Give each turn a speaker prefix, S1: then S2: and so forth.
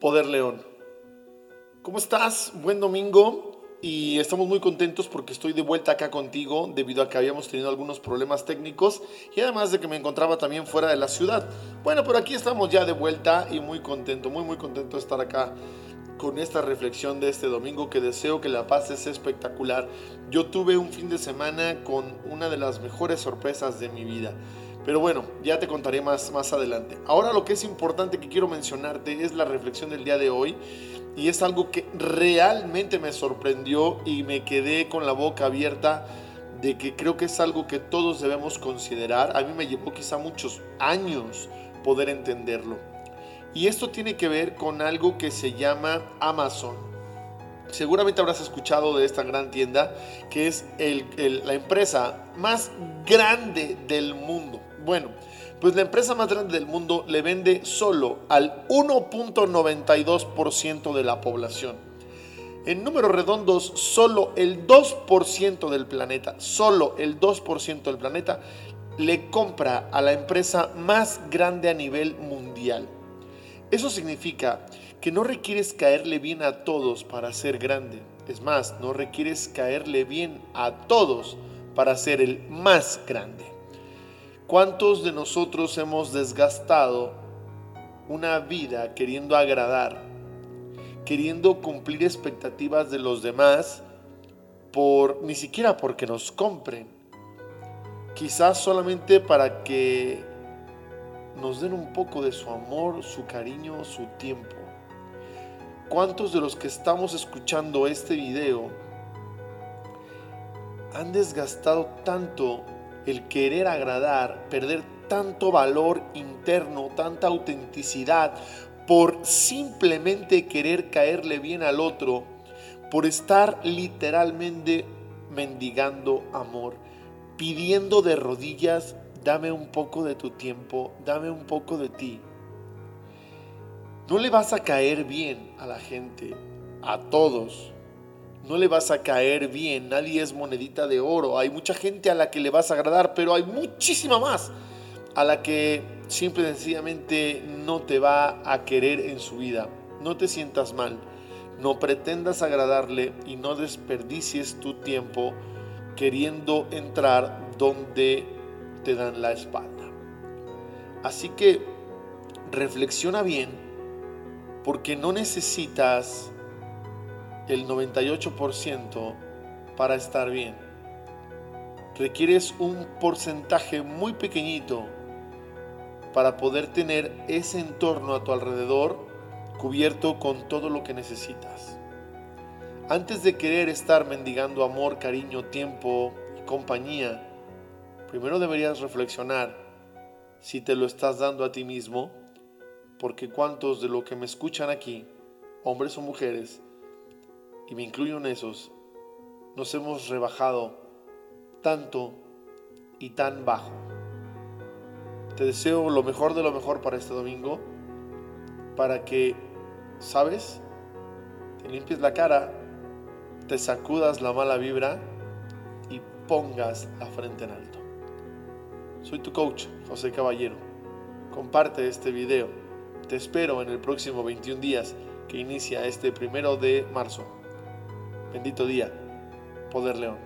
S1: Poder León. ¿Cómo estás? Buen domingo y estamos muy contentos porque estoy de vuelta acá contigo debido a que habíamos tenido algunos problemas técnicos y además de que me encontraba también fuera de la ciudad. Bueno, pero aquí estamos ya de vuelta y muy contento, muy muy contento de estar acá con esta reflexión de este domingo que deseo que la pases espectacular. Yo tuve un fin de semana con una de las mejores sorpresas de mi vida. Pero bueno, ya te contaré más, más adelante. Ahora lo que es importante que quiero mencionarte es la reflexión del día de hoy. Y es algo que realmente me sorprendió y me quedé con la boca abierta de que creo que es algo que todos debemos considerar. A mí me llevó quizá muchos años poder entenderlo. Y esto tiene que ver con algo que se llama Amazon. Seguramente habrás escuchado de esta gran tienda que es la empresa más grande del mundo. Bueno, pues la empresa más grande del mundo le vende solo al 1.92% de la población. En números redondos, solo el 2% del planeta, solo el 2% del planeta le compra a la empresa más grande a nivel mundial. Eso significa que no requieres caerle bien a todos para ser grande. Es más, no requieres caerle bien a todos para ser el más grande. ¿Cuántos de nosotros hemos desgastado una vida queriendo agradar, queriendo cumplir expectativas de los demás, por ni siquiera porque nos compren, quizás solamente para que nos den un poco de su amor, su cariño, su tiempo? ¿Cuántos de los que estamos escuchando este video han desgastado tanto el querer agradar, perder tanto valor interno, tanta autenticidad, por simplemente querer caerle bien al otro, por estar literalmente mendigando amor, pidiendo de rodillas, dame un poco de tu tiempo, dame un poco de ti. No le vas a caer bien a la gente, a todos, no le vas a caer bien, nadie es monedita de oro, hay mucha gente a la que le vas a agradar, pero hay muchísima más a la que simple y sencillamente no te va a querer en su vida. No te sientas mal, no pretendas agradarle y no desperdicies tu tiempo queriendo entrar donde te dan la espalda. Así que reflexiona bien porque no necesitas el 98% para estar bien. Requieres un porcentaje muy pequeñito para poder tener ese entorno a tu alrededor cubierto con todo lo que necesitas. Antes de querer estar mendigando amor, cariño, tiempo y compañía, primero deberías reflexionar si te lo estás dando a ti mismo, porque cuántos de lo que me escuchan aquí, hombres o mujeres, y me incluyo en esos, nos hemos rebajado tanto y tan bajo. Te deseo lo mejor de lo mejor para este domingo, para que, ¿sabes? Te limpies la cara, te sacudas la mala vibra y pongas la frente en alto. Soy tu coach, José Caballero. Comparte este video. Te espero en el próximo 21 días que inicia este primero de marzo. Bendito día, Poder León.